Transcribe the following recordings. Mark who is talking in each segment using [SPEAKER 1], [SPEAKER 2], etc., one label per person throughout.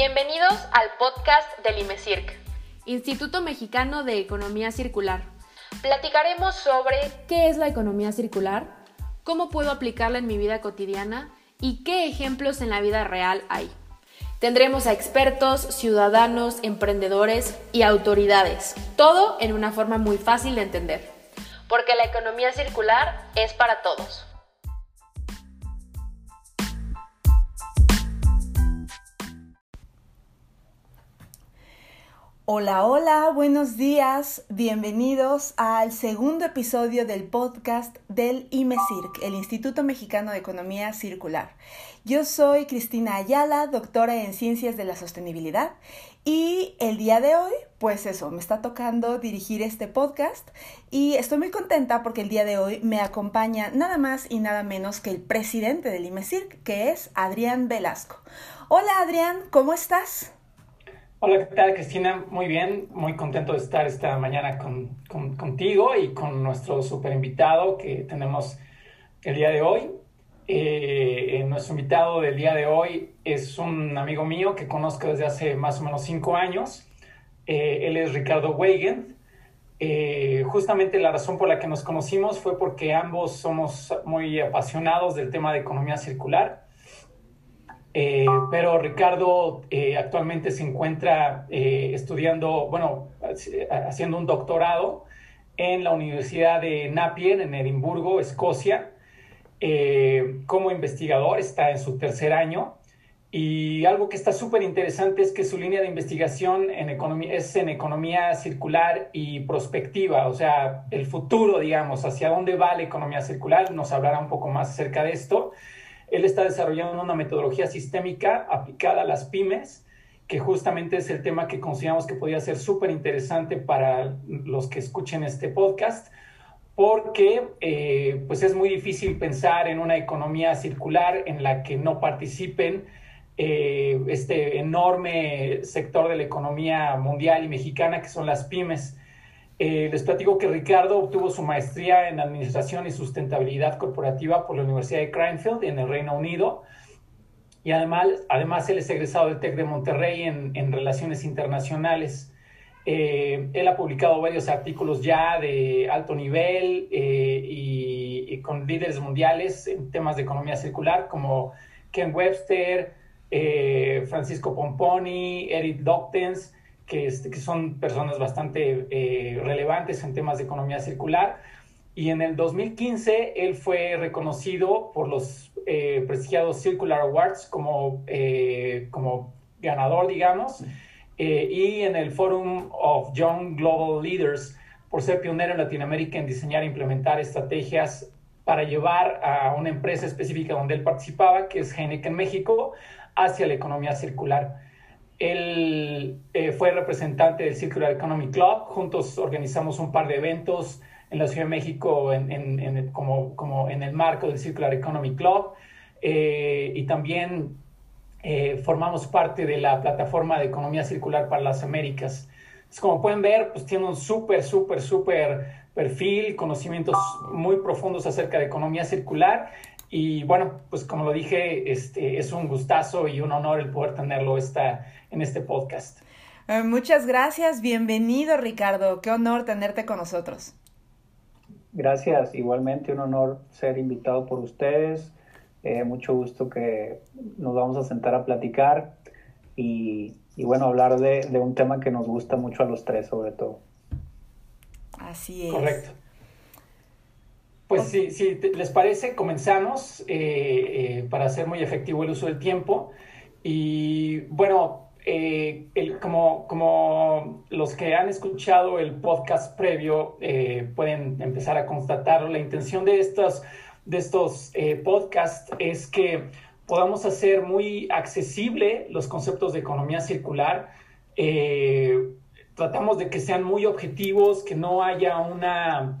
[SPEAKER 1] Bienvenidos al podcast del IMECIRC,
[SPEAKER 2] Instituto Mexicano de Economía Circular.
[SPEAKER 1] Platicaremos sobre
[SPEAKER 2] qué es la economía circular, cómo puedo aplicarla en mi vida cotidiana y qué ejemplos en la vida real hay. Tendremos a expertos, ciudadanos, emprendedores y autoridades, todo en una forma muy fácil de entender.
[SPEAKER 1] Porque la economía circular es para todos.
[SPEAKER 3] Hola, hola, buenos días, bienvenidos al segundo episodio del podcast del IMECIRC, el Instituto Mexicano de Economía Circular. Yo soy Cristina Ayala, doctora en Ciencias de la Sostenibilidad y el día de hoy, pues eso, me está tocando dirigir este podcast y estoy muy contenta porque el día de hoy me acompaña nada más y nada menos que el presidente del IMECIRC, que es Adrián Velasco. Hola Adrián, ¿cómo estás?
[SPEAKER 4] Hola, ¿qué tal Cristina? Muy bien, muy contento de estar esta mañana con, contigo y con nuestro super invitado que tenemos el día de hoy. Eh, nuestro invitado del día de hoy es un amigo mío que conozco desde hace más o menos cinco años. Eh, él es Ricardo Weigand. Eh, justamente la razón por la que nos conocimos fue porque ambos somos muy apasionados del tema de economía circular eh, pero Ricardo eh, actualmente se encuentra eh, estudiando, bueno, haciendo un doctorado en la Universidad de Napier, en Edimburgo, Escocia, como investigador, está en su tercer año. Y algo que está súper interesante es que su línea de investigación en economía, es en economía circular y prospectiva, o sea, el futuro, digamos, hacia dónde va la economía circular. Nos hablará un poco más acerca de esto. Él está desarrollando una metodología sistémica aplicada a las pymes, que justamente es el tema que consideramos que podría ser súper interesante para los que escuchen este podcast, porque eh, pues es muy difícil pensar en una economía circular en la que no participen eh, este enorme sector de la economía mundial y mexicana que son las pymes. Eh, les platico que Ricardo obtuvo su maestría en Administración y Sustentabilidad Corporativa por la Universidad de Cranfield en el Reino Unido. Y además, además él es egresado del TEC de Monterrey en, en Relaciones Internacionales. Eh, él ha publicado varios artículos ya de alto nivel eh, y, y, con líderes mundiales en temas de economía circular como Ken Webster, Francisco Pomponi, Eric Doctens que, este, que son personas bastante eh, relevantes en temas de economía circular. Y en el 2015 él fue reconocido por los eh, prestigiados Circular Awards como, eh, como ganador, digamos, y en el Forum of Young Global Leaders por ser pionero en Latinoamérica en diseñar e implementar estrategias para llevar a una empresa específica donde él participaba, que es Heineken México, hacia la economía circular. Él eh, fue representante del Circular Economy Club. Juntos organizamos un par de eventos en la Ciudad de México como, en el marco del Circular Economy Club. Eh, y también eh, formamos parte de la plataforma de economía circular para las Américas. como pueden ver, pues tiene un súper, súper, súper perfil, conocimientos muy profundos acerca de economía circular y bueno, pues como lo dije, este, es un gustazo y un honor el poder tenerlo esta, en este podcast.
[SPEAKER 3] Eh, muchas gracias, bienvenido Ricardo, qué honor tenerte con nosotros.
[SPEAKER 5] Gracias, igualmente un honor ser invitado por ustedes, eh, mucho gusto que nos vamos a sentar a platicar y, y bueno, hablar de, de un tema que nos gusta mucho a los tres sobre todo.
[SPEAKER 3] Así es.
[SPEAKER 4] Correcto. Pues si, si les parece, comenzamos eh, eh, para hacer muy efectivo el uso del tiempo. Y bueno, eh, el, como, como los que han escuchado el podcast previo pueden empezar a constatarlo, la intención de estos, de estos podcasts es que podamos hacer muy accesible los conceptos de economía circular. tratamos de que sean muy objetivos, que no haya una,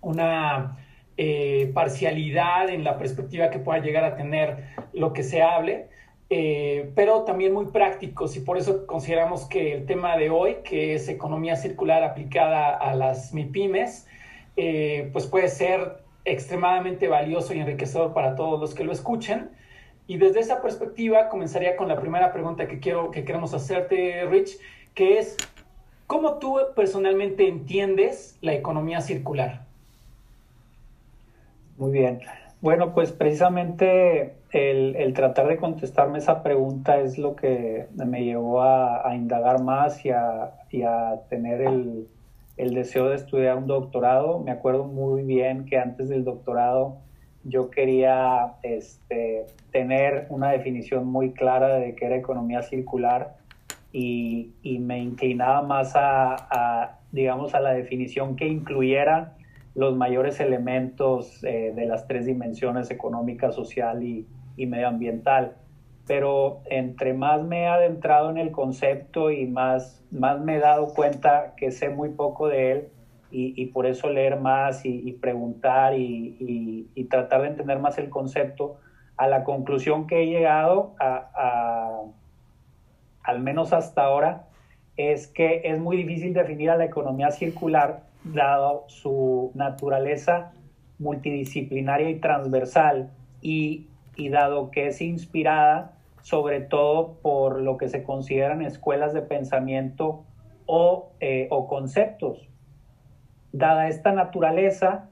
[SPEAKER 4] una eh, parcialidad en la perspectiva que pueda llegar a tener lo que se hable, eh, pero también muy prácticos y por eso consideramos que el tema de hoy, que es economía circular aplicada a las MIPIMES, eh, pues puede ser extremadamente valioso y enriquecedor para todos los que lo escuchen. Y desde esa perspectiva comenzaría con la primera pregunta que, quiero, que queremos hacerte, Rich, que es, ¿cómo tú personalmente entiendes la economía circular?
[SPEAKER 5] Muy bien. Bueno, pues precisamente el, tratar de contestarme esa pregunta es lo que me llevó a, indagar más y a, tener el, deseo de estudiar un doctorado. Me acuerdo muy bien que antes del doctorado yo quería este, tener una definición muy clara de qué era economía circular y, me inclinaba más a, digamos, a la definición que incluyera los mayores elementos eh, de las tres dimensiones económica, social y, medioambiental. Pero entre más me he adentrado en el concepto y más, más me he dado cuenta que sé muy poco de él y, por eso leer más y, preguntar y, tratar de entender más el concepto, a la conclusión que he llegado, a, al menos hasta ahora, es que es muy difícil definir a la economía circular dado su naturaleza multidisciplinaria y transversal y, dado que es inspirada sobre todo por lo que se consideran escuelas de pensamiento o, eh, conceptos. Dada esta naturaleza,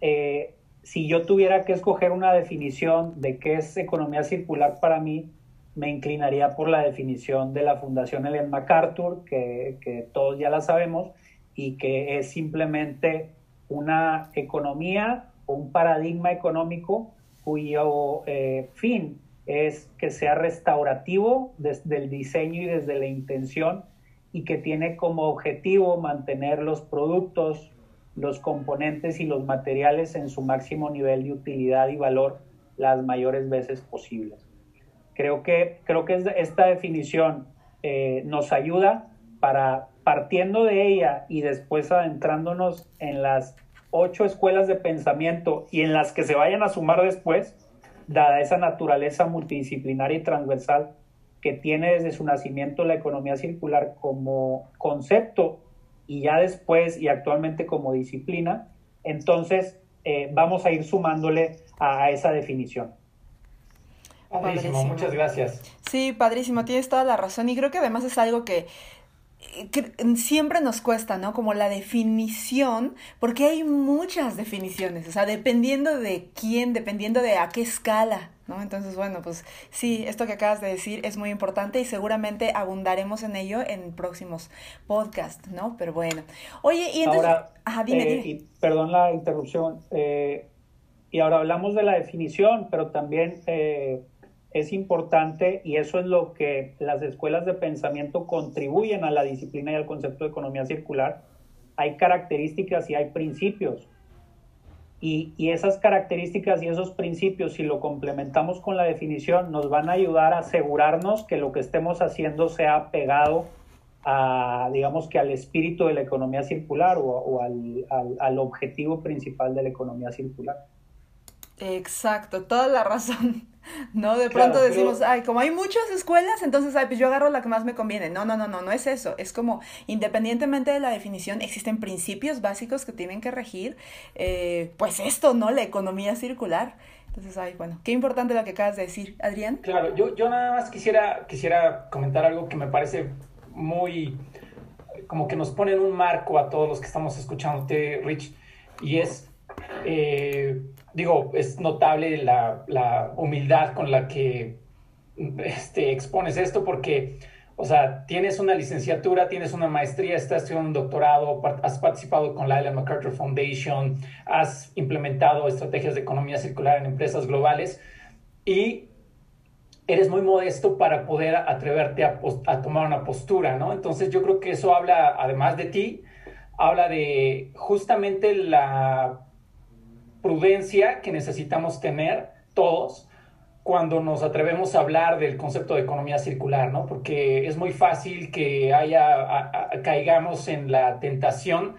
[SPEAKER 5] eh, si yo tuviera que escoger una definición de qué es economía circular para mí, me inclinaría por la definición de la Fundación Ellen MacArthur, que todos ya la sabemos, y que es simplemente una economía un paradigma económico cuyo eh, fin es que sea restaurativo desde el diseño y desde la intención y que tiene como objetivo mantener los productos, los componentes y los materiales en su máximo nivel de utilidad y valor las mayores veces posibles. Creo que, creo que esta definición eh, nos ayuda para partiendo de ella y después adentrándonos en las ocho escuelas de pensamiento y en las que se vayan a sumar después, dada esa naturaleza multidisciplinaria y transversal que tiene desde su nacimiento la economía circular como concepto y ya después y actualmente como disciplina, entonces eh, vamos a ir sumándole a, esa definición.
[SPEAKER 4] Padrísimo, muchas gracias.
[SPEAKER 3] Sí, padrísimo, tienes toda la razón y creo que además es algo que que siempre nos cuesta, ¿no? Como la definición, porque hay muchas definiciones, o sea, dependiendo de quién, dependiendo de a qué escala, ¿no? Entonces, bueno, pues sí, esto que acabas de decir es muy importante y seguramente abundaremos en ello en próximos podcasts, ¿no? Pero bueno. Oye, y entonces...
[SPEAKER 5] Ahora, Ajá, dime, eh, Y perdón la interrupción. Eh, y ahora hablamos de la definición, pero también... Eh, es importante y eso es lo que las escuelas de pensamiento contribuyen a la disciplina y al concepto de economía circular. Hay características y hay principios. Y, esas características y esos principios, si lo complementamos con la definición, nos van a ayudar a asegurarnos que lo que estemos haciendo sea pegado a, digamos que al espíritu de la economía circular o, al, al objetivo principal de la economía circular.
[SPEAKER 3] Exacto, toda la razón. ¿No? De pronto decimos, ay, como hay muchas escuelas, entonces, ay, pues yo agarro la que más me conviene. No, no, no, no, no es eso. Es como, independientemente de la definición, existen principios básicos que tienen que regir, eh, pues esto, ¿no? La economía circular. Entonces, ay, bueno, qué importante lo que acabas de decir, Adrián.
[SPEAKER 4] Claro, yo, yo nada más quisiera, quisiera comentar algo que me parece muy, como que nos pone en un marco a todos los que estamos escuchándote, Rich, y es... Eh, digo, es notable la, humildad con la que este, expones esto porque, o sea, tienes una licenciatura, tienes una maestría, estás estudiando un doctorado, has participado con la Ellen MacArthur Foundation, has implementado estrategias de economía circular en empresas globales y eres muy modesto para poder atreverte a, a tomar una postura, ¿no? Entonces yo creo que eso habla, además de ti, habla de justamente la prudencia que necesitamos tener todos cuando nos atrevemos a hablar del concepto de economía circular, ¿no? Porque es muy fácil que haya, caigamos en la tentación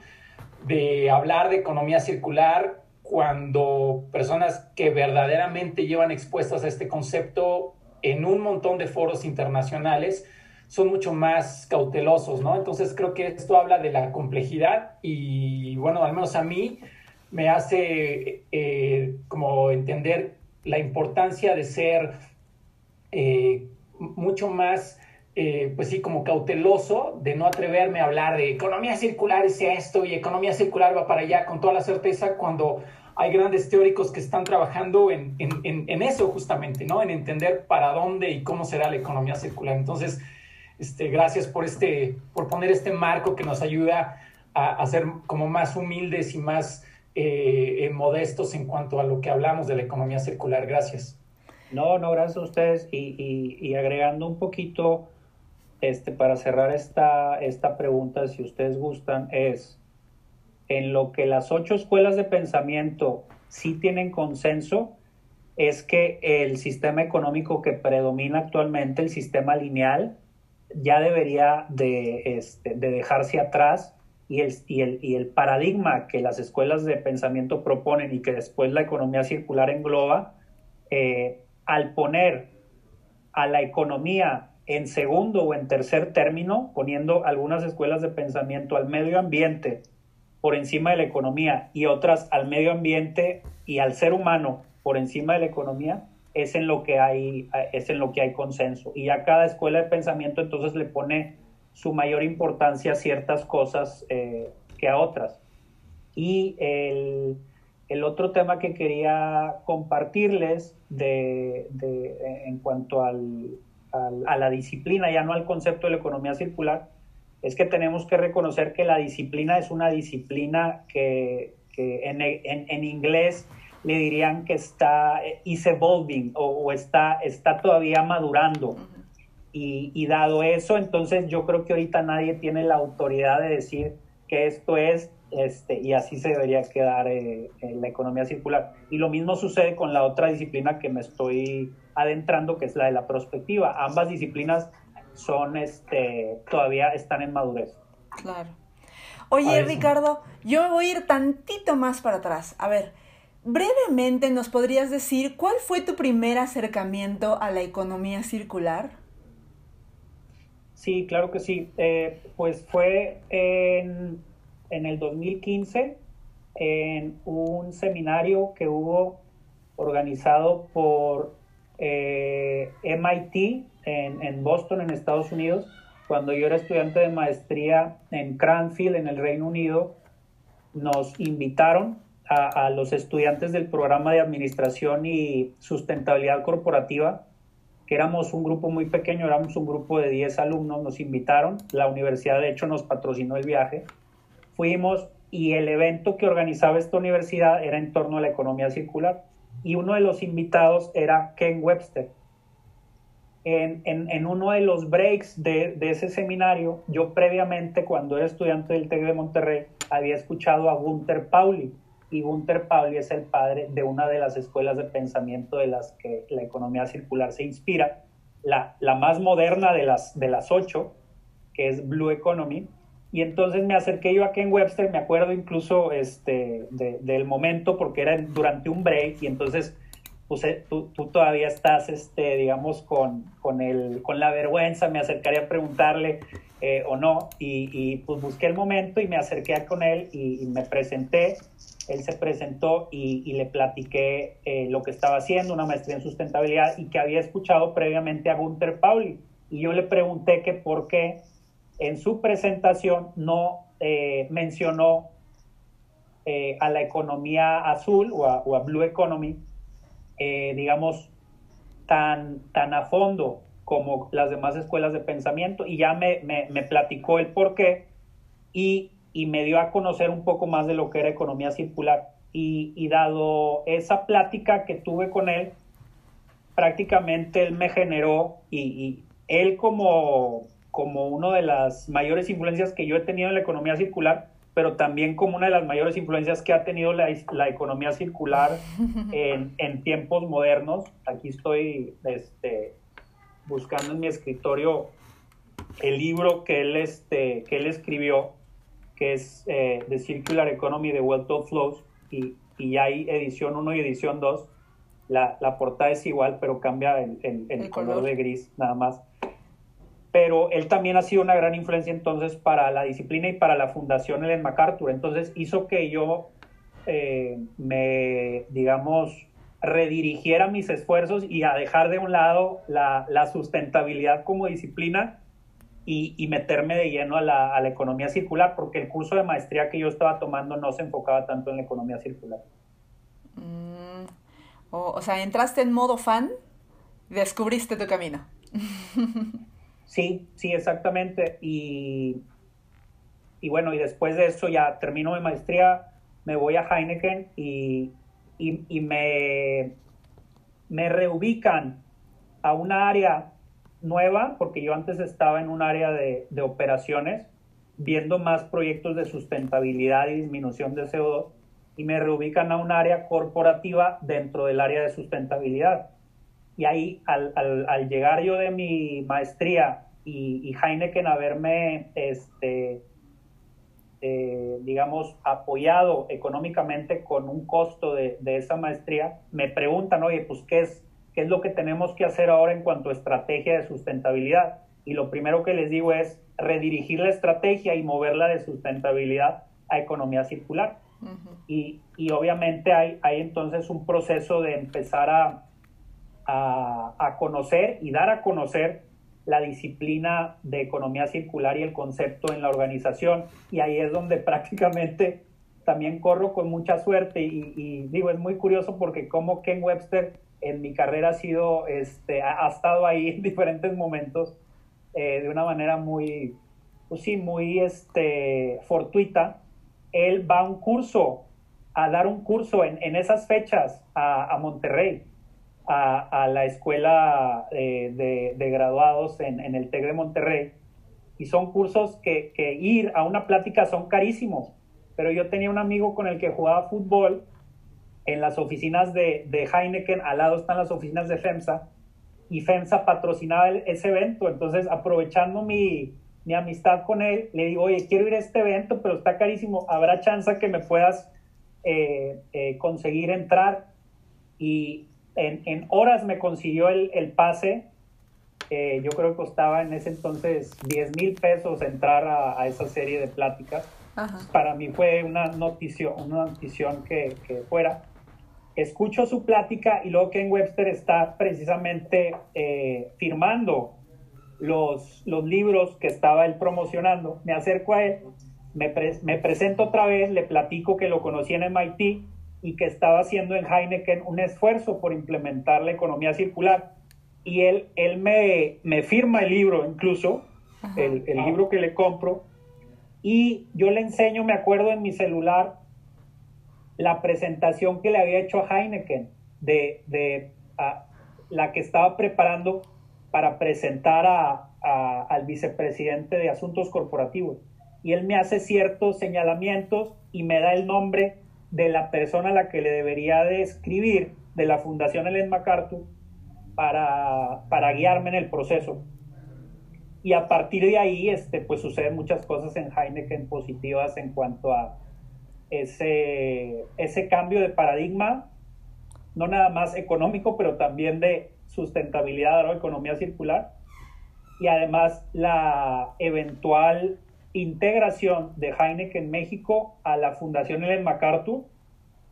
[SPEAKER 4] de hablar de economía circular cuando personas que verdaderamente llevan expuestas a este concepto en un montón de foros internacionales son mucho más cautelosos, ¿no? Entonces creo que esto habla de la complejidad y bueno, al menos a mí me hace eh, como entender la importancia de ser eh, mucho más, eh, pues sí, como cauteloso de no atreverme a hablar de economía circular es esto y economía circular va para allá con toda la certeza cuando hay grandes teóricos que están trabajando en, en, eso justamente, ¿no? En entender para dónde y cómo será la economía circular. Entonces, este, gracias por, este, por poner este marco que nos ayuda a, a ser como más humildes y más eh, modestos en cuanto a lo que hablamos de la economía circular. Gracias.
[SPEAKER 5] No, no, gracias a ustedes. Y, agregando un poquito, este, para cerrar esta, esta pregunta, si ustedes gustan, es en lo que las ocho escuelas de pensamiento sí tienen consenso, es que el sistema económico que predomina actualmente, el sistema lineal, ya debería de, este, de dejarse atrás y el, y, el, y el paradigma que las escuelas de pensamiento proponen y que después la economía circular engloba, eh, al poner a la economía en segundo o en tercer término, poniendo algunas escuelas de pensamiento al medio ambiente por encima de la economía y otras al medio ambiente y al ser humano por encima de la economía, es en lo que hay, es en lo que hay consenso. Y ya cada escuela de pensamiento entonces le pone su mayor importancia a ciertas cosas eh, que a otras. Y el, el, otro tema que quería compartirles de, de, en cuanto al, a la disciplina, ya no al concepto de la economía circular, es que tenemos que reconocer que la disciplina es una disciplina que, que en, en, en, inglés le dirían que está is evolving o, o está, está todavía madurando. Y, dado eso, entonces yo creo que ahorita nadie tiene la autoridad de decir que esto es, este, y así se debería quedar eh, en la economía circular. Y lo mismo sucede con la otra disciplina que me estoy adentrando, que es la de la prospectiva. Ambas disciplinas son, este, todavía están en madurez.
[SPEAKER 3] Claro. Oye, Ricardo, yo voy a ir tantito más para atrás. A ver, brevemente nos podrías decir cuál fue tu primer acercamiento a la economía circular?
[SPEAKER 5] Sí, claro que sí. Eh, pues fue en, en, el 2015 en un seminario que hubo organizado por eh, MIT en, en, Boston, en Estados Unidos, cuando yo era estudiante de maestría en Cranfield, en el Reino Unido, nos invitaron a, a los estudiantes del programa de Administración y Sustentabilidad Corporativa que éramos un grupo muy pequeño, éramos un grupo de 10 alumnos, nos invitaron, la universidad de hecho nos patrocinó el viaje, fuimos y el evento que organizaba esta universidad era en torno a la economía circular y uno de los invitados era Ken Webster. En, en, uno de los breaks de, de, ese seminario, yo previamente, cuando era estudiante del TEC de Monterrey, había escuchado a Gunther Pauli, y Gunther Pauli es el padre de una de las escuelas de pensamiento de las que la economía circular se inspira, la, la más moderna de las, de las ocho, que es Blue Economy. Y entonces me acerqué yo a Ken Webster, me acuerdo incluso este, del momento porque era durante un break y entonces pues, eh, tú, tú, todavía estás, este, digamos, con, con, el, con la vergüenza, me acercaría a preguntarle eh, o no, y, y, pues busqué el momento y me acerqué con él y, y me presenté él se presentó y, le platiqué eh, lo que estaba haciendo, una maestría en sustentabilidad y que había escuchado previamente a Gunther Pauli. Y yo le pregunté que por qué en su presentación no eh, mencionó eh, a la economía azul o a, Blue Economy, digamos, tan, tan a fondo como las demás escuelas de pensamiento. Y ya me, me, me platicó el por qué. Y y me dio a conocer un poco más de lo que era economía circular. Y, dado esa plática que tuve con él, prácticamente él me generó y, él como, como una de las mayores influencias que yo he tenido en la economía circular, pero también como una de las mayores influencias que ha tenido la, la economía circular en, en, tiempos modernos. Aquí estoy este, buscando en mi escritorio el libro que él, este, que él escribió que es eh, The Circular Economy de Wealth of Flows, y, y hay edición 1 y edición 2. La, la, portada es igual, pero cambia el, el, color. de gris nada más. Pero él también ha sido una gran influencia entonces para la disciplina y para la fundación Ellen MacArthur. Entonces hizo que yo eh, me, digamos, redirigiera mis esfuerzos y a dejar de un lado la, la sustentabilidad como disciplina y, y meterme de lleno a la, a la, economía circular, porque el curso de maestría que yo estaba tomando no se enfocaba tanto en la economía circular.
[SPEAKER 3] Mm, o, o sea, entraste en modo fan, descubriste tu camino.
[SPEAKER 5] sí, sí, exactamente. Y, y bueno, y después de eso ya termino mi maestría, me voy a Heineken y, y, me, me reubican a un área nueva, porque yo antes estaba en un área de, de, operaciones, viendo más proyectos de sustentabilidad y disminución de CO2, y me reubican a un área corporativa dentro del área de sustentabilidad. Y ahí, al, al, llegar yo de mi maestría y, y Heineken haberme, este, eh, digamos, apoyado económicamente con un costo de, de, esa maestría, me preguntan, oye, pues, ¿qué es, ¿qué es lo que tenemos que hacer ahora en cuanto a estrategia de sustentabilidad? Y lo primero que les digo es redirigir la estrategia y moverla de sustentabilidad a economía circular. Uh -huh. y, y, obviamente hay, hay entonces un proceso de empezar a, a, a conocer y dar a conocer la disciplina de economía circular y el concepto en la organización. Y ahí es donde prácticamente también corro con mucha suerte. Y, y digo, es muy curioso porque como Ken Webster en mi carrera ha sido, este, ha, estado ahí en diferentes momentos eh, de una manera muy, pues sí, muy este, fortuita. Él va a un curso, a dar un curso en, en esas fechas a, Monterrey a, la escuela de, de, graduados en, el TEC de Monterrey. Y son cursos que, ir a una plática son carísimos. Pero yo tenía un amigo con el que jugaba fútbol en las oficinas de, de Heineken, al lado están las oficinas de FEMSA, y FEMSA patrocinaba el, ese evento. Entonces, aprovechando mi, mi amistad con él, le digo, oye, quiero ir a este evento, pero está carísimo. ¿Habrá chance que me puedas eh, eh, conseguir entrar? Y en, en, horas me consiguió el, el pase. Eh, yo creo que costaba en ese entonces 10 mil pesos entrar a, a, esa serie de pláticas. Ajá. Para mí fue una notición, una notición que, que, fuera. Escucho su plática y luego Ken Webster está precisamente eh, firmando los, los libros que estaba él promocionando. Me acerco a él, me, pre me presento otra vez, le platico que lo conocí en MIT y que estaba haciendo en Heineken un esfuerzo por implementar la economía circular. Y él, él me, me firma el libro, incluso, Ajá. el, el libro que le compro, y yo le enseño, me acuerdo en mi celular, la presentación que le había hecho a Heineken, de, de la que estaba preparando para presentar a, al vicepresidente de Asuntos Corporativos. Y él me hace ciertos señalamientos y me da el nombre de la persona a la que le debería de escribir de la Fundación Ellen MacArthur para, para guiarme en el proceso. Y a partir de ahí, este, pues suceden muchas cosas en Heineken positivas en cuanto a ese, ese cambio de paradigma, no nada más económico, pero también de sustentabilidad o economía circular. Y además la eventual integración de Heineken México a la Fundación Ellen MacArthur,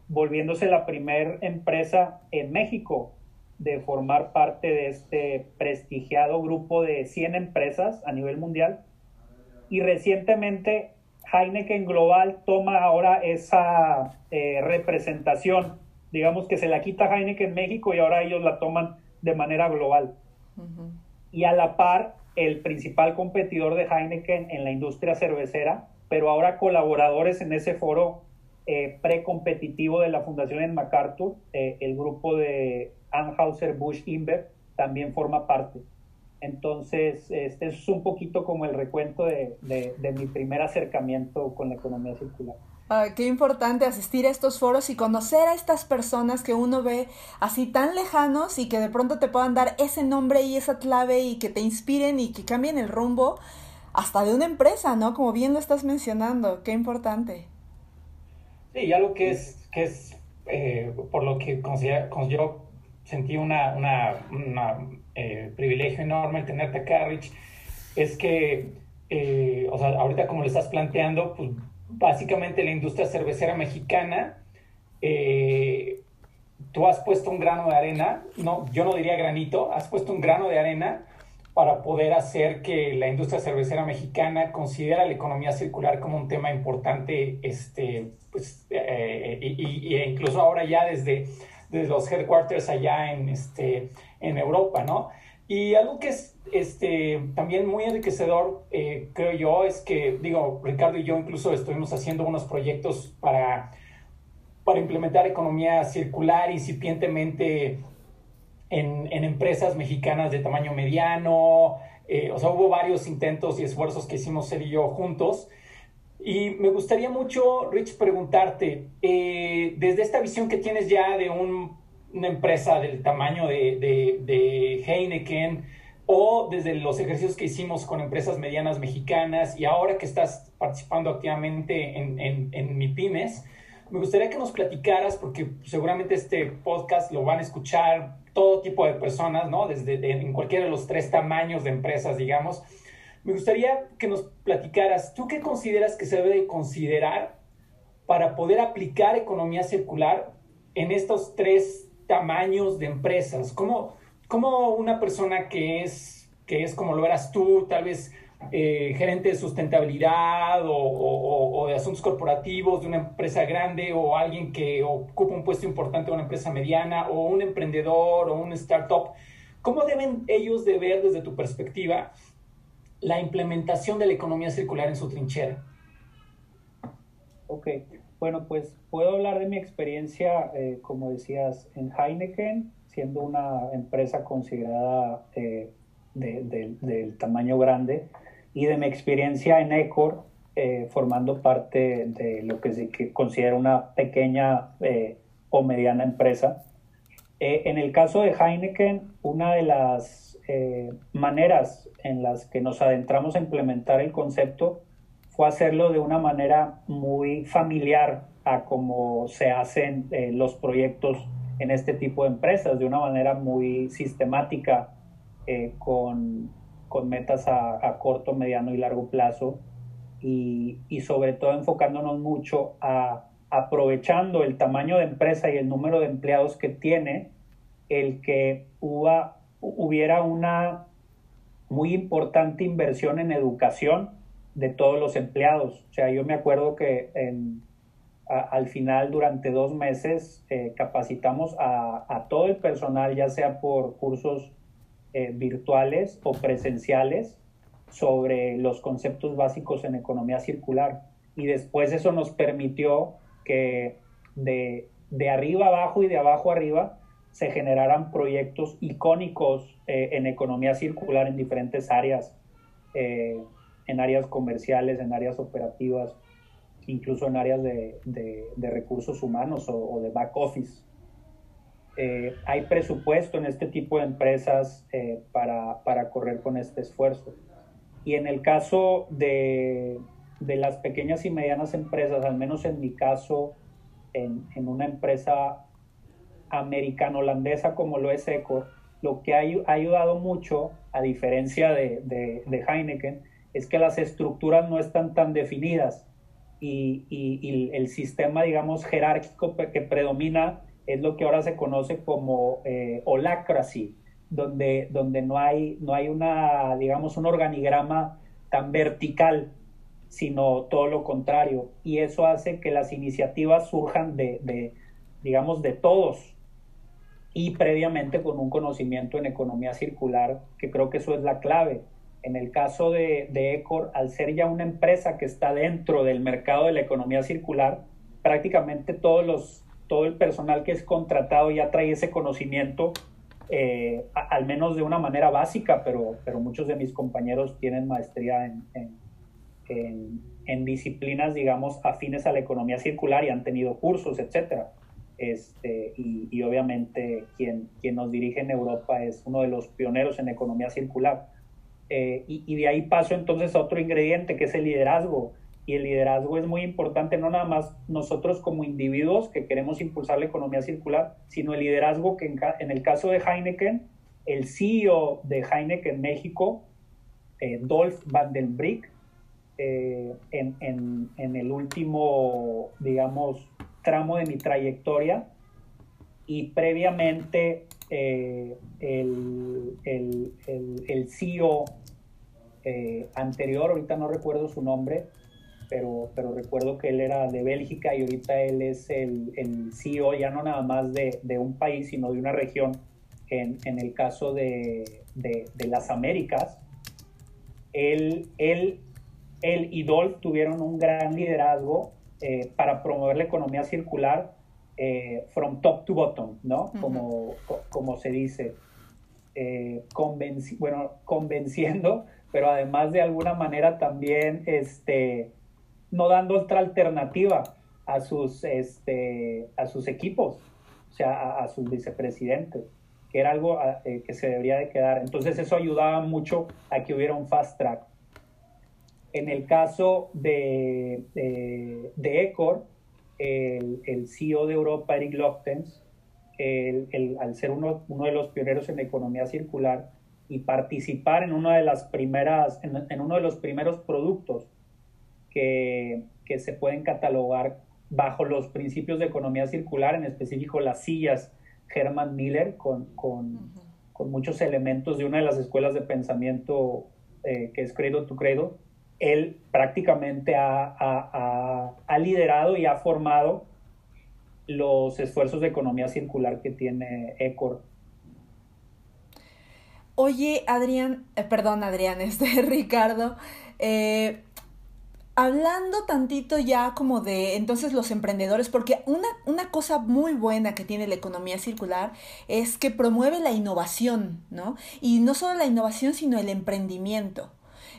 [SPEAKER 5] volviéndose la primera empresa en México de formar parte de este prestigiado grupo de 100 empresas a nivel mundial. Y recientemente Heineken Global toma ahora esa eh, representación, digamos que se la quita Heineken México y ahora ellos la toman de manera global. Uh -huh. Y a la par, el principal competidor de Heineken en la industria cervecera, pero ahora colaboradores en ese foro eh, precompetitivo de la Fundación en MacArthur, eh, el grupo de Anheuser-Busch InBev también forma parte. Entonces, este es un poquito como el recuento de, de, de mi primer acercamiento con la economía circular.
[SPEAKER 3] Ah, qué importante asistir a estos foros y conocer a estas personas que uno ve así tan lejanos y que de pronto te puedan dar ese nombre y esa clave y que te inspiren y que cambien el rumbo hasta de una empresa, ¿no? Como bien lo estás mencionando, qué importante.
[SPEAKER 4] Sí, ya lo que es, que es eh, por lo que considero, yo sentí una, una, una eh, privilegio enorme el tenerte acá, Rich, es que, eh, o sea, ahorita como lo estás planteando, pues básicamente la industria cervecera mexicana, eh, tú has puesto un grano de arena, no, yo no diría granito, has puesto un grano de arena para poder hacer que la industria cervecera mexicana considera la economía circular como un tema importante, este, pues, eh, y, e incluso ahora ya desde, desde los headquarters allá en, este, en Europa, ¿no? Y algo que es este, también muy enriquecedor, eh, creo yo, es que, digo, Ricardo y yo incluso estuvimos haciendo unos proyectos para, para implementar economía circular incipientemente en, en empresas mexicanas de tamaño mediano. Eh, o sea, hubo varios intentos y esfuerzos que hicimos él y yo juntos. Y me gustaría mucho, Rich, preguntarte, eh, desde esta visión que tienes ya de una empresa del tamaño de, de, de, Heineken, o desde los ejercicios que hicimos con empresas medianas mexicanas, y ahora que estás participando activamente en, en, en MIPIMES, me gustaría que nos platicaras, porque seguramente este podcast lo van a escuchar todo tipo de personas, ¿no? Desde en cualquiera de los tres tamaños de empresas, digamos. Me gustaría que nos platicaras, ¿tú qué consideras que se debe de considerar para poder aplicar economía circular en estos tres tamaños de empresas? ¿Cómo, cómo una persona que es, que es como lo eras tú, tal vez eh, gerente de sustentabilidad o, de asuntos corporativos de una empresa grande o alguien que ocupa un puesto importante de una empresa mediana o un emprendedor o un startup, ¿cómo deben ellos de ver desde tu perspectiva la implementación de la economía circular en su trinchera?
[SPEAKER 5] Ok, bueno, pues puedo hablar de mi experiencia, eh, como decías, en Heineken, siendo una empresa considerada eh, del tamaño grande y de mi experiencia en Ecor, eh, formando parte de lo que se considera una pequeña eh, o mediana empresa. Eh, en el caso de Heineken, una de las maneras en las que nos adentramos a implementar el concepto fue hacerlo de una manera muy familiar a cómo se hacen los proyectos en este tipo de empresas, de una manera muy sistemática, con con metas a, corto, mediano y largo plazo y, sobre todo enfocándonos mucho a aprovechando el tamaño de empresa y el número de empleados que tiene, el que hubiera una muy importante inversión en educación de todos los empleados. O sea, yo me acuerdo que al final, durante dos meses, eh, capacitamos a, todo el personal, ya sea por cursos eh, virtuales o presenciales sobre los conceptos básicos en economía circular. Y después eso nos permitió que de, de arriba abajo y de abajo arriba se generaran proyectos icónicos eh, en economía circular en diferentes áreas, en áreas comerciales, en áreas operativas, incluso en áreas de, de, recursos humanos o, de back office. Eh, hay presupuesto en este tipo de empresas eh, para, para, correr con este esfuerzo. Y en el caso de, de, las pequeñas y medianas empresas, al menos en mi caso, en, en una empresa americano-holandesa como lo es Eco, lo que ha, ayudado mucho, a diferencia de, de, Heineken, es que las estructuras no están tan definidas y, el sistema, digamos, jerárquico que predomina es lo que ahora se conoce como eh, holacracy, donde, donde no, hay, no hay una, digamos, un organigrama tan vertical, sino todo lo contrario. Y eso hace que las iniciativas surjan de, de digamos, de todos y previamente con un conocimiento en economía circular, que creo que eso es la clave. En el caso de, de Ecor, al ser ya una empresa que está dentro del mercado de la economía circular, prácticamente todos los todo el personal que es contratado ya trae ese conocimiento, eh, al menos de una manera básica, pero, pero muchos de mis compañeros tienen maestría en, en, en, disciplinas, digamos, afines a la economía circular y han tenido cursos, etcétera. Este, y, y, obviamente quien, quien nos dirige en Europa es uno de los pioneros en economía circular. Eh, y, de ahí paso entonces a otro ingrediente que es el liderazgo. Y el liderazgo es muy importante, no nada más nosotros como individuos que queremos impulsar la economía circular, sino el liderazgo que en, el caso de Heineken, el CEO de Heineken México, eh, Dolph Van den Brick, eh, en, en, el último, digamos, tramo de mi trayectoria, y previamente eh, el, el, el, CEO eh, anterior, ahorita no recuerdo su nombre, pero, pero recuerdo que él era de Bélgica y ahorita él es el, el CEO ya no nada más de, de, un país, sino de una región, en, en el caso de, de, las Américas. Él, él, él y Dolph tuvieron un gran liderazgo eh, para promover la economía circular eh, from top to bottom, ¿no? como, como se dice. Eh, bueno, convenciendo, pero además de alguna manera también este, no dando otra alternativa a sus, este, a sus equipos, o sea, a, sus vicepresidentes, que era algo eh, que se debería de quedar. Entonces eso ayudaba mucho a que hubiera un fast track. En el caso de, de, Ecor, el, el, CEO de Europa, Eric Lochtens, el, al ser uno, uno de los pioneros en economía circular y participar en una de las primeras, en, en uno de los primeros productos que, se pueden catalogar bajo los principios de economía circular, en específico las sillas Herman Miller, con, muchos elementos de una de las escuelas de pensamiento eh, que es Credo to Credo. Él prácticamente ha, liderado y ha formado los esfuerzos de economía circular que tiene ECOR.
[SPEAKER 3] Oye, Adrián, eh, perdón, Adrián, este Ricardo, eh, Hablando tantito ya como de entonces los emprendedores, porque una, una, cosa muy buena que tiene la economía circular es que promueve la innovación, ¿no? Y no solo la innovación, sino el emprendimiento.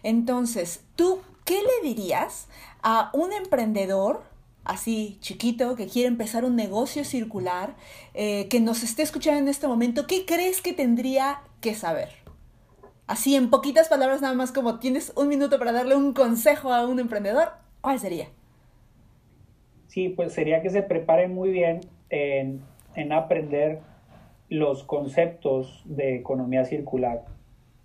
[SPEAKER 3] Entonces, ¿tú qué le dirías a un emprendedor así chiquito que quiere empezar un negocio circular, eh, que nos esté escuchando en este momento? ¿Qué crees que tendría que saber? Así, en poquitas palabras nada más como tienes un minuto para darle un consejo a un emprendedor, ¿cuál sería?
[SPEAKER 5] Sí, pues sería que se prepare muy bien en, en aprender los conceptos de economía circular.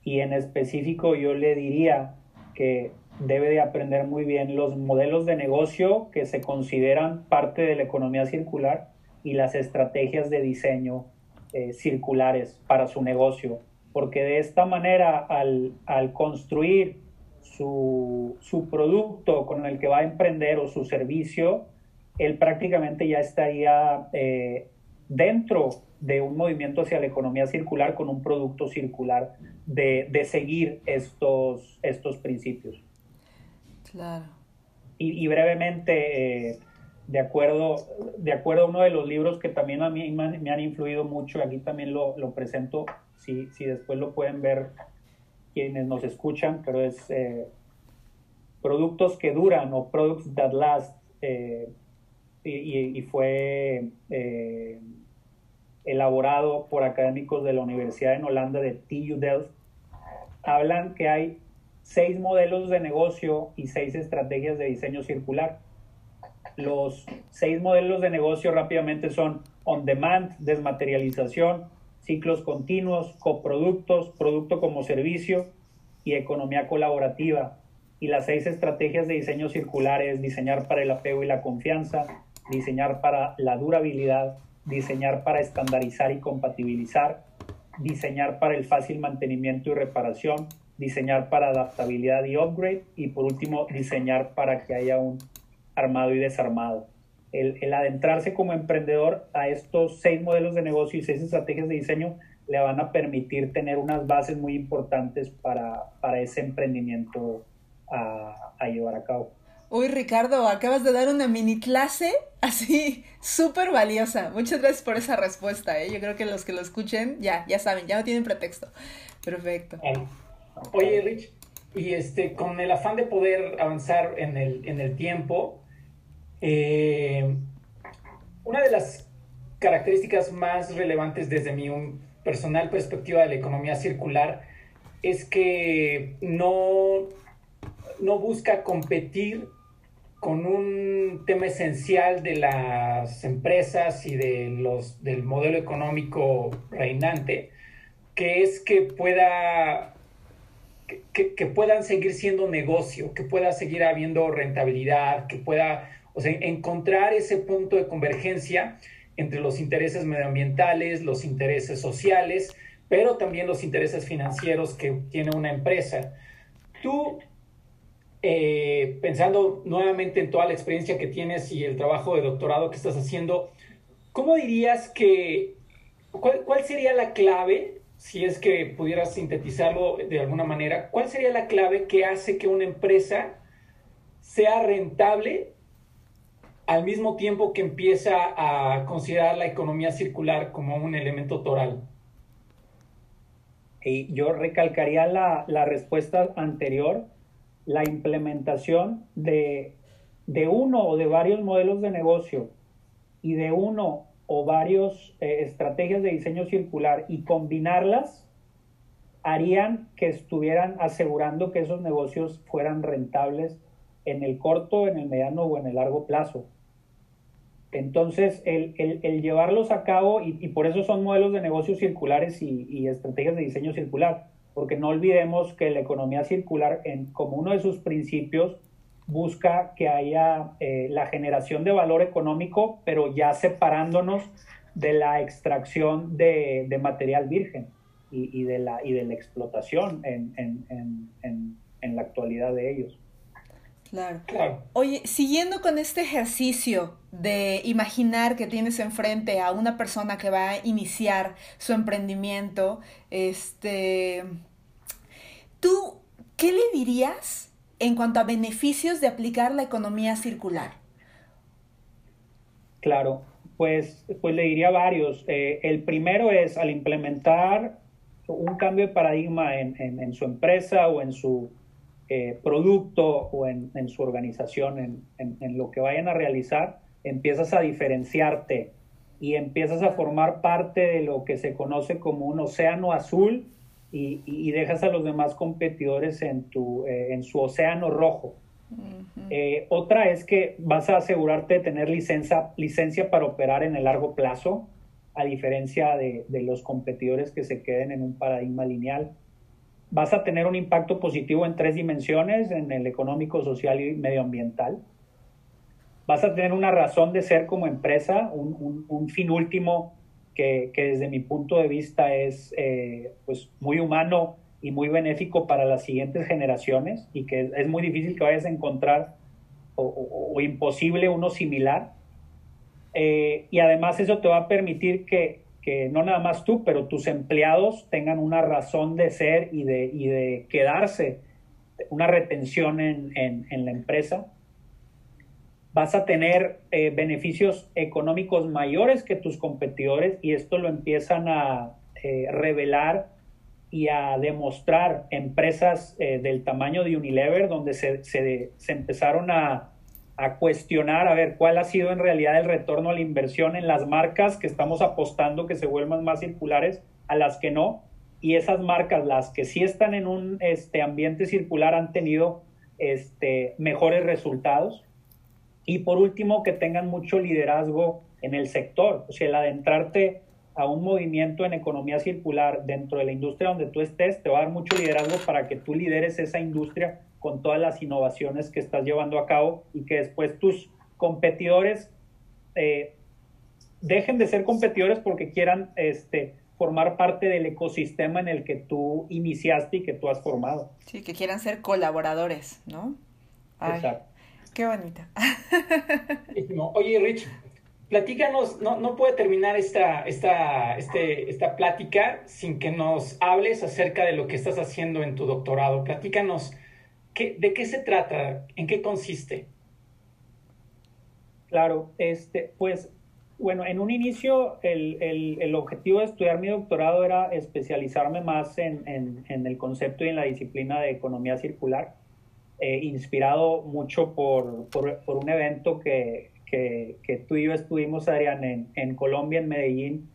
[SPEAKER 5] Y en específico yo le diría que debe de aprender muy bien los modelos de negocio que se consideran parte de la economía circular y las estrategias de diseño eh, circulares para su negocio porque de esta manera al, construir su, producto con el que va a emprender o su servicio, él prácticamente ya estaría eh, dentro de un movimiento hacia la economía circular con un producto circular de, seguir estos, estos principios.
[SPEAKER 3] Claro.
[SPEAKER 5] Y, brevemente, eh, de, acuerdo, de acuerdo a uno de los libros que también a mí me han influido mucho, aquí también lo, lo presento, si, después lo pueden ver quienes nos escuchan, pero es eh, productos que duran o products that last. Eh, y, fue eh, elaborado por académicos de la Universidad en Holanda de TU Delft. Hablan que hay seis modelos de negocio y seis estrategias de diseño circular. Los seis modelos de negocio rápidamente son on demand, desmaterialización, ciclos continuos, coproductos, producto como servicio y economía colaborativa. Y las seis estrategias de diseño circular es diseñar para el apego y la confianza, diseñar para la durabilidad, diseñar para estandarizar y compatibilizar, diseñar para el fácil mantenimiento y reparación, diseñar para adaptabilidad y upgrade y por último diseñar para que haya un armado y desarmado el, adentrarse como emprendedor a estos seis modelos de negocio y seis estrategias de diseño le van a permitir tener unas bases muy importantes para, ese emprendimiento a, llevar a cabo.
[SPEAKER 3] Uy, Ricardo, acabas de dar una mini clase así súper valiosa. Muchas gracias por esa respuesta. ¿eh? Yo creo que los que lo escuchen ya, ya saben, ya no tienen pretexto. Perfecto.
[SPEAKER 4] Oye, Rich, y este, con el afán de poder avanzar en el, en el tiempo, eh, una de las características más relevantes desde mi personal perspectiva de la economía circular es que no, no busca competir con un tema esencial de las empresas y de los, del modelo económico reinante, que es que pueda que, puedan seguir siendo negocio, que pueda seguir habiendo rentabilidad, que pueda o sea, encontrar ese punto de convergencia entre los intereses medioambientales, los intereses sociales, pero también los intereses financieros que tiene una empresa. Tú, eh, pensando nuevamente en toda la experiencia que tienes y el trabajo de doctorado que estás haciendo, ¿cómo dirías que, cuál, sería la clave, si es que pudieras sintetizarlo de alguna manera, cuál sería la clave que hace que una empresa sea rentable al mismo tiempo que empieza a considerar la economía circular como un elemento toral?
[SPEAKER 5] Y yo recalcaría la respuesta anterior, la implementación de, de, uno o de varios modelos de negocio y de uno o varios eh, estrategias de diseño circular y combinarlas harían que estuvieran asegurando que esos negocios fueran rentables en el corto, en el mediano o en el largo plazo. Entonces, el, el, llevarlos a cabo, y, por eso son modelos de negocios circulares y, estrategias de diseño circular, porque no olvidemos que la economía circular, en, como uno de sus principios, busca que haya eh, la generación de valor económico, pero ya separándonos de la extracción de, de material virgen y, y, de la, y de la explotación en, en, en la actualidad de ellos.
[SPEAKER 3] Claro. claro. Oye, siguiendo con este ejercicio de imaginar que tienes enfrente a una persona que va a iniciar su emprendimiento, este, ¿tú qué le dirías en cuanto a beneficios de aplicar la economía circular?
[SPEAKER 5] Claro, pues, pues le diría varios. Eh, el primero es al implementar un cambio de paradigma en, su empresa o en su eh, producto o en, su organización, en, lo que vayan a realizar, empiezas a diferenciarte y empiezas a formar parte de lo que se conoce como un océano azul y, dejas a los demás competidores en, tu, eh, en su océano rojo. Eh, otra es que vas a asegurarte de tener licencia, licencia para operar en el largo plazo, a diferencia de, de los competidores que se queden en un paradigma lineal vas a tener un impacto positivo en tres dimensiones, en el económico, social y medioambiental. Vas a tener una razón de ser como empresa, un, fin último que, desde mi punto de vista es eh, pues muy humano y muy benéfico para las siguientes generaciones y que es, muy difícil que vayas a encontrar o, imposible uno similar. Eh, y además eso te va a permitir que, que no nada más tú, pero tus empleados tengan una razón de ser y de, y de quedarse, una retención en, en, la empresa. Vas a tener eh, beneficios económicos mayores que tus competidores y esto lo empiezan a eh, revelar y a demostrar empresas eh, del tamaño de Unilever, donde se, se, se empezaron a, a cuestionar a ver cuál ha sido en realidad el retorno a la inversión en las marcas que estamos apostando que se vuelvan más circulares a las que no. Y esas marcas, las que sí están en un este, ambiente circular, han tenido este, mejores resultados. Y por último, que tengan mucho liderazgo en el sector. O sea, el adentrarte a un movimiento en economía circular dentro de la industria donde tú estés, te va a dar mucho liderazgo para que tú lideres esa industria con todas las innovaciones que estás llevando a cabo y que después tus competidores eh, dejen de ser competidores porque quieran este, formar parte del ecosistema en el que tú iniciaste y que tú has formado.
[SPEAKER 3] Sí, que quieran ser colaboradores, ¿no? Exacto. Qué bonita.
[SPEAKER 4] Oye, Rich, platícanos, no, no puede terminar esta, esta, este, esta plática sin que nos hables acerca de lo que estás haciendo en tu doctorado. Platícanos ¿De qué se trata? ¿En qué consiste?
[SPEAKER 5] Claro, este, pues bueno, en un inicio el, objetivo de estudiar mi doctorado era especializarme más en, el concepto y en la disciplina de economía circular, eh, inspirado mucho por, un evento que, tú y yo estuvimos, Adrián, en, Colombia, en Medellín,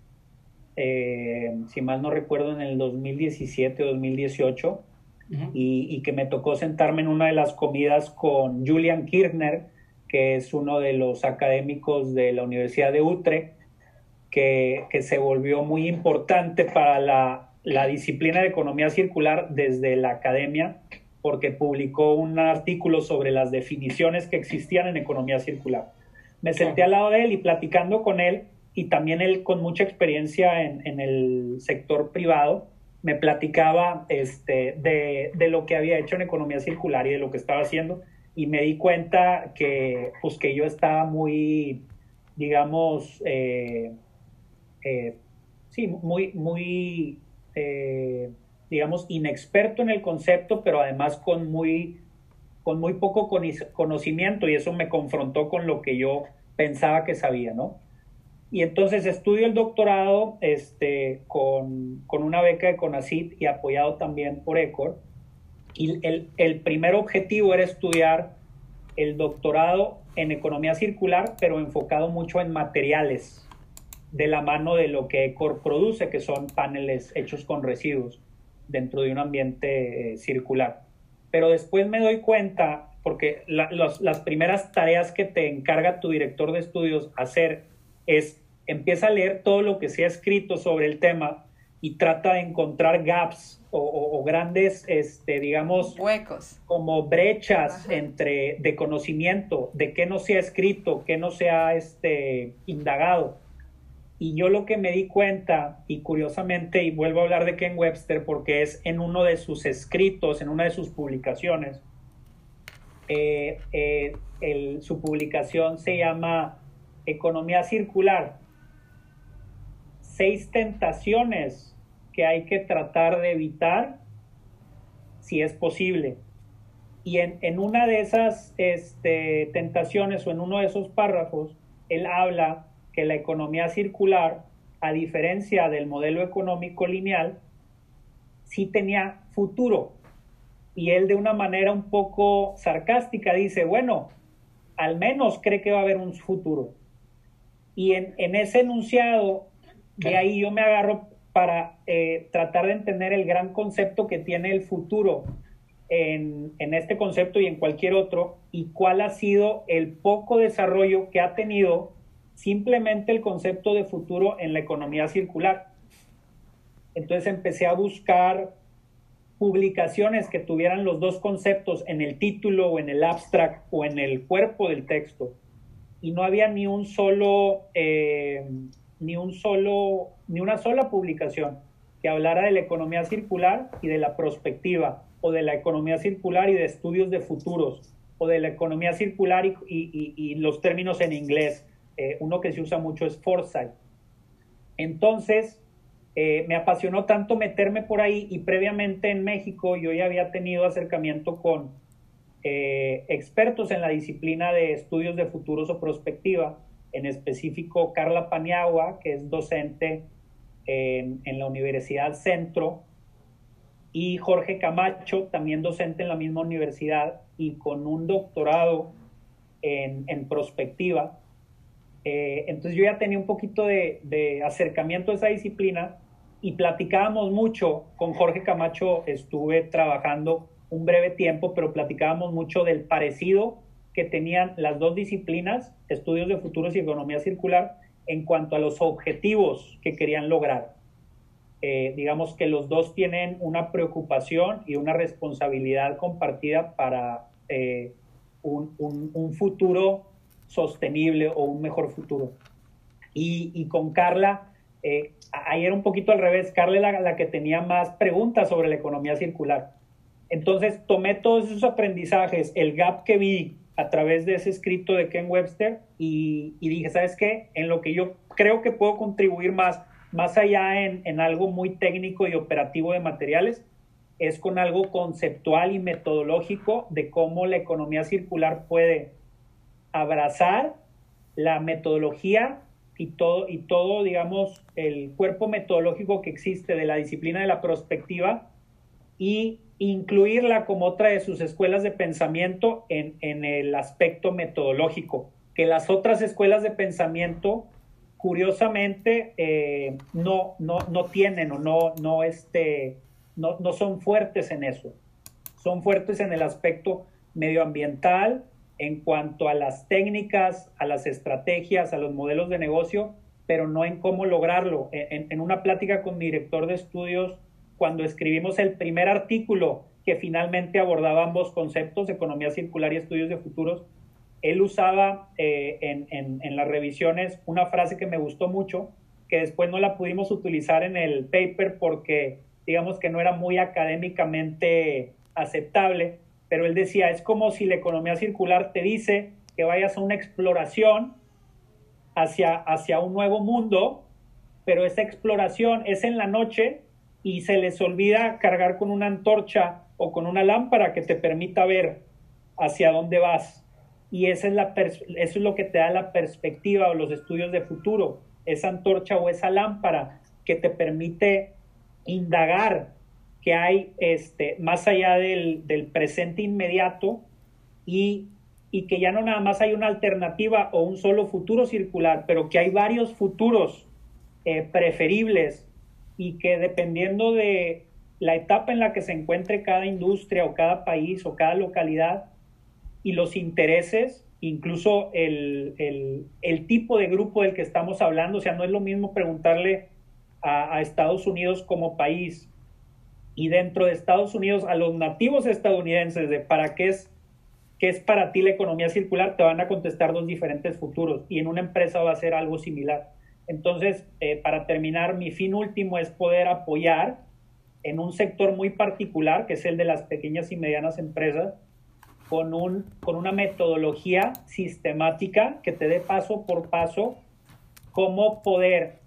[SPEAKER 5] eh, si mal no recuerdo, en el 2017 o 2018 y, que me tocó sentarme en una de las comidas con Julian Kirchner, que es uno de los académicos de la Universidad de Utrecht, que, que se volvió muy importante para la, la disciplina de economía circular desde la academia, porque publicó un artículo sobre las definiciones que existían en economía circular. Me senté al lado de él y platicando con él, y también él con mucha experiencia en, en el sector privado, me platicaba este, de, de, lo que había hecho en economía circular y de lo que estaba haciendo y me di cuenta que, pues, que yo estaba muy, digamos, eh, eh, sí, muy, muy, eh, digamos, inexperto en el concepto, pero además con muy, con muy poco conocimiento y eso me confrontó con lo que yo pensaba que sabía, ¿no? Y entonces estudio el doctorado este, con, con una beca de CONACYT y apoyado también por ECOR. Y el, el primer objetivo era estudiar el doctorado en economía circular, pero enfocado mucho en materiales, de la mano de lo que ECOR produce, que son paneles hechos con residuos dentro de un ambiente eh, circular. Pero después me doy cuenta, porque los, las primeras tareas que te encarga tu director de estudios hacer es empieza a leer todo lo que se ha escrito sobre el tema y trata de encontrar gaps o, grandes, este, digamos,
[SPEAKER 3] huecos,
[SPEAKER 5] como brechas entre de conocimiento, de qué no se ha escrito, qué no se ha este, indagado. Y yo lo que me di cuenta, y curiosamente, y vuelvo a hablar de Ken Webster porque es en uno de sus escritos, en una de sus publicaciones, eh, eh, su publicación se llama Economía Circular, seis tentaciones que hay que tratar de evitar si es posible. Y en, una de esas este, tentaciones o en uno de esos párrafos, él habla que la economía circular, a diferencia del modelo económico lineal, sí tenía futuro. Y él de una manera un poco sarcástica dice, bueno, al menos cree que va a haber un futuro. Y en, en ese enunciado, de ahí yo me agarro para eh, tratar de entender el gran concepto que tiene el futuro en, en, este concepto y en cualquier otro y cuál ha sido el poco desarrollo que ha tenido simplemente el concepto de futuro en la economía circular. Entonces empecé a buscar publicaciones que tuvieran los dos conceptos en el título o en el abstract o en el cuerpo del texto y no había ni un solo eh, ni un solo, ni una sola publicación que hablara de la economía circular y de la prospectiva, o de la economía circular y de estudios de futuros, o de la economía circular y, los términos en inglés. Eh, uno que se usa mucho es foresight. Entonces, eh, me apasionó tanto meterme por ahí y previamente en México yo ya había tenido acercamiento con eh, expertos en la disciplina de estudios de futuros o prospectiva en específico Carla Paniagua, que es docente en, la Universidad Centro, y Jorge Camacho, también docente en la misma universidad y con un doctorado en, en prospectiva. Eh, entonces yo ya tenía un poquito de, acercamiento a esa disciplina y platicábamos mucho. Con Jorge Camacho estuve trabajando un breve tiempo, pero platicábamos mucho del parecido que tenían las dos disciplinas, estudios de futuros y economía circular, en cuanto a los objetivos que querían lograr. Eh, digamos que los dos tienen una preocupación y una responsabilidad compartida para eh, un, futuro sostenible o un mejor futuro. Y, y con Carla, eh, ahí era un poquito al revés, Carla la, la que tenía más preguntas sobre la economía circular. Entonces tomé todos esos aprendizajes, el gap que vi a través de ese escrito de Ken Webster y, dije, ¿sabes qué? En lo que yo creo que puedo contribuir más, más allá en, en, algo muy técnico y operativo de materiales, es con algo conceptual y metodológico de cómo la economía circular puede abrazar la metodología y todo, y todo, digamos, el cuerpo metodológico que existe de la disciplina de la prospectiva y incluirla como otra de sus escuelas de pensamiento en, en, el aspecto metodológico, que las otras escuelas de pensamiento, curiosamente, eh, no, no, no, tienen o no, no, este, no, no son fuertes en eso. Son fuertes en el aspecto medioambiental, en cuanto a las técnicas, a las estrategias, a los modelos de negocio, pero no en cómo lograrlo. En, una plática con mi director de estudios cuando escribimos el primer artículo que finalmente abordaba ambos conceptos, economía circular y estudios de futuros, él usaba eh, en, en, las revisiones una frase que me gustó mucho, que después no la pudimos utilizar en el paper porque digamos que no era muy académicamente aceptable, pero él decía, es como si la economía circular te dice que vayas a una exploración hacia, hacia un nuevo mundo, pero esa exploración es en la noche y se les olvida cargar con una antorcha o con una lámpara que te permita ver hacia dónde vas. Y esa es la eso es lo que te da la perspectiva o los estudios de futuro, esa antorcha o esa lámpara que te permite indagar que hay este, más allá del, del presente inmediato y, y, que ya no nada más hay una alternativa o un solo futuro circular, pero que hay varios futuros eh, preferibles y que dependiendo de la etapa en la que se encuentre cada industria o cada país o cada localidad y los intereses, incluso el, el, tipo de grupo del que estamos hablando, o sea, no es lo mismo preguntarle a Estados Unidos como país y dentro de Estados Unidos a los nativos estadounidenses de para qué es, qué es para ti la economía circular, te van a contestar dos diferentes futuros y en una empresa va a ser algo similar. Entonces, eh, para terminar, mi fin último es poder apoyar en un sector muy particular, que es el de las pequeñas y medianas empresas, con, un, con una metodología sistemática que te dé paso por paso cómo poder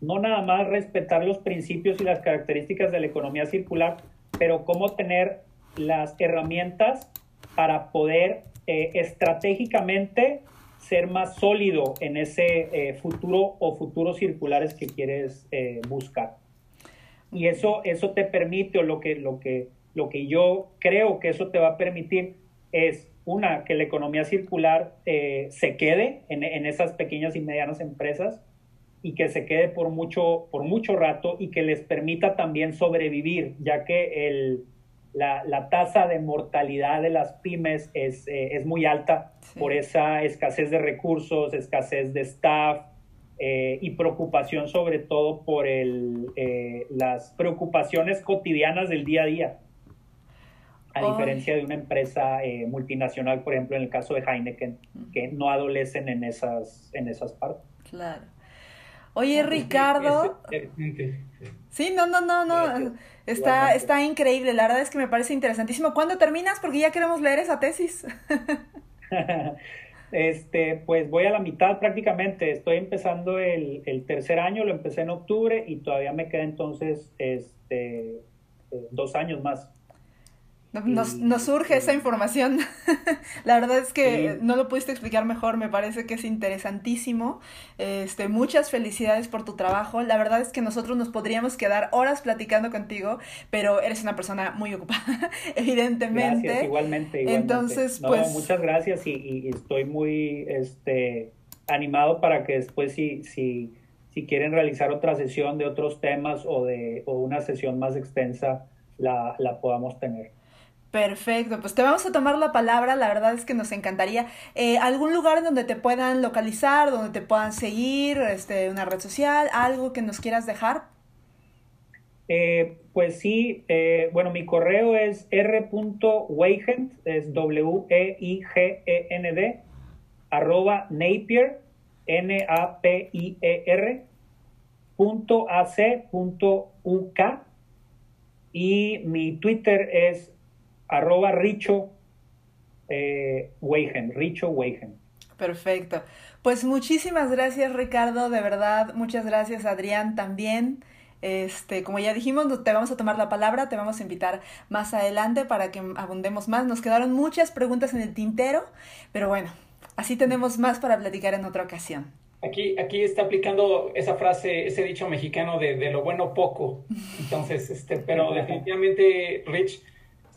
[SPEAKER 5] no nada más respetar los principios y las características de la economía circular, pero cómo tener las herramientas para poder eh, estratégicamente ser más sólido en ese eh, futuro o futuros circulares que quieres eh, buscar. Y eso, eso te permite, o lo que, lo, que, lo que yo creo que eso te va a permitir es, una, que la economía circular se quede en, en esas pequeñas y medianas empresas, y que se quede por mucho, por mucho rato y que les permita también sobrevivir, ya que el, la, la tasa de mortalidad de las pymes es, eh, es muy alta sí. por esa escasez de recursos, escasez de staff eh, y preocupación sobre todo por el, eh, las preocupaciones cotidianas del día a día. A diferencia de una empresa eh, multinacional, por ejemplo, en el caso de Heineken, que no adolecen en esas, en esas partes.
[SPEAKER 3] Claro. Oye, Ricardo. Sí, no, no, no, no. Está, está increíble. La verdad es que me parece interesantísimo. ¿Cuándo terminas? Porque ya queremos leer esa tesis.
[SPEAKER 5] este, pues voy a la mitad prácticamente. Estoy empezando el, el tercer año, lo empecé en octubre y todavía me queda entonces este, eh, dos años más.
[SPEAKER 3] Nos, nos, surge esa información. la verdad es que sí. no lo pudiste explicar mejor, me parece que es interesantísimo. Este, muchas felicidades por tu trabajo. La verdad es que nosotros nos podríamos quedar horas platicando contigo, pero eres una persona muy ocupada, evidentemente.
[SPEAKER 5] Gracias, igualmente, igualmente.
[SPEAKER 3] Entonces,
[SPEAKER 5] no,
[SPEAKER 3] pues.
[SPEAKER 5] Muchas gracias y, y, estoy muy este, animado para que después, si, si, si quieren realizar otra sesión de otros temas o, de, o una sesión más extensa, la, la podamos tener.
[SPEAKER 3] Perfecto, pues te vamos a tomar la palabra, la verdad es que nos encantaría. Eh, ¿Algún lugar donde te puedan localizar, donde te puedan seguir, este, una red social, algo que nos quieras dejar?
[SPEAKER 5] Eh, pues sí, eh, bueno, mi correo es r.weigend, es W-E-I-G-E-N-D, arroba napier, N-A-P-I-E-R, punto A-C, punto U-K, y mi Twitter es arroba Richo eh, Weigen, Richo Weigen.
[SPEAKER 3] Perfecto. Pues muchísimas gracias Ricardo, de verdad, muchas gracias Adrián también. Este, como ya dijimos, te vamos a tomar la palabra, te vamos a invitar más adelante para que abundemos más. Nos quedaron muchas preguntas en el tintero, pero bueno, así tenemos más para platicar en otra ocasión.
[SPEAKER 4] Aquí, aquí está aplicando esa frase, ese dicho mexicano de, de lo bueno poco. Entonces, este, pero definitivamente, Rich,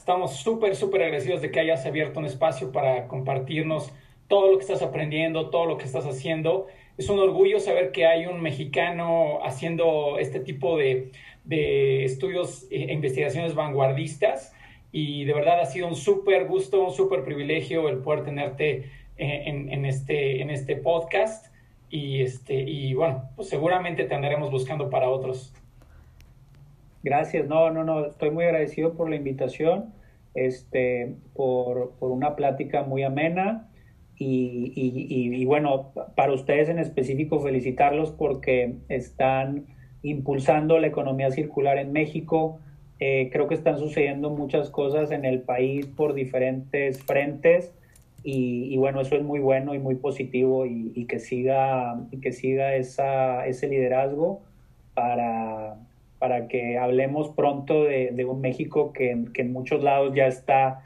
[SPEAKER 4] Estamos súper, súper agradecidos de que hayas abierto un espacio para compartirnos todo lo que estás aprendiendo, todo lo que estás haciendo. Es un orgullo saber que hay un mexicano haciendo este tipo de, de estudios e investigaciones vanguardistas. Y de verdad ha sido un súper gusto, un súper privilegio el poder tenerte en, en, este, en este podcast. Y, este, y bueno, pues seguramente te andaremos buscando para otros.
[SPEAKER 5] Gracias, no, no, no, estoy muy agradecido por la invitación, este, por, por una plática muy amena Y, y, bueno, para ustedes en específico felicitarlos porque están impulsando la economía circular en México. Eh, creo que están sucediendo muchas cosas en el país por diferentes frentes y, bueno, eso es muy bueno y muy positivo y, que siga, que siga ese liderazgo para, para que hablemos pronto de, un México que, que, en muchos lados ya está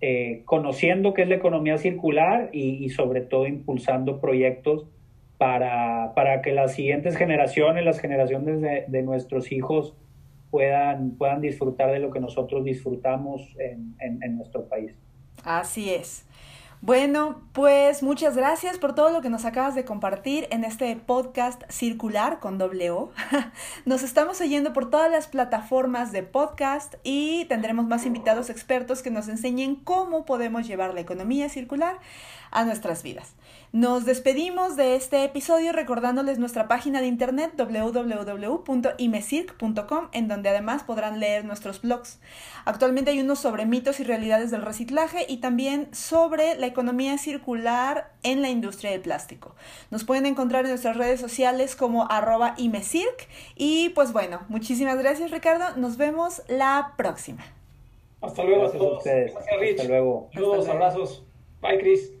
[SPEAKER 5] eh, conociendo qué es la economía circular y, sobre todo impulsando proyectos para, para, que las siguientes generaciones, las generaciones de, nuestros hijos puedan, puedan disfrutar de lo que nosotros disfrutamos en, en nuestro país.
[SPEAKER 3] Así es. Bueno, pues muchas gracias por todo lo que nos acabas de compartir en este podcast circular con doble O. Nos estamos oyendo por todas las plataformas de podcast y tendremos más invitados expertos que nos enseñen cómo podemos llevar la economía circular a nuestras vidas. Nos despedimos de este episodio recordándoles nuestra página de internet www.imecirc.com en donde además podrán leer nuestros blogs. Actualmente hay unos sobre mitos y realidades del reciclaje y también sobre la economía circular en la industria del plástico. Nos pueden encontrar en nuestras redes sociales como arroba imecirc y pues bueno, muchísimas gracias Ricardo, nos vemos la próxima.
[SPEAKER 4] Hasta luego a todos. Gracias,
[SPEAKER 5] Hasta luego.
[SPEAKER 4] Saludos, abrazos. Bye, Chris.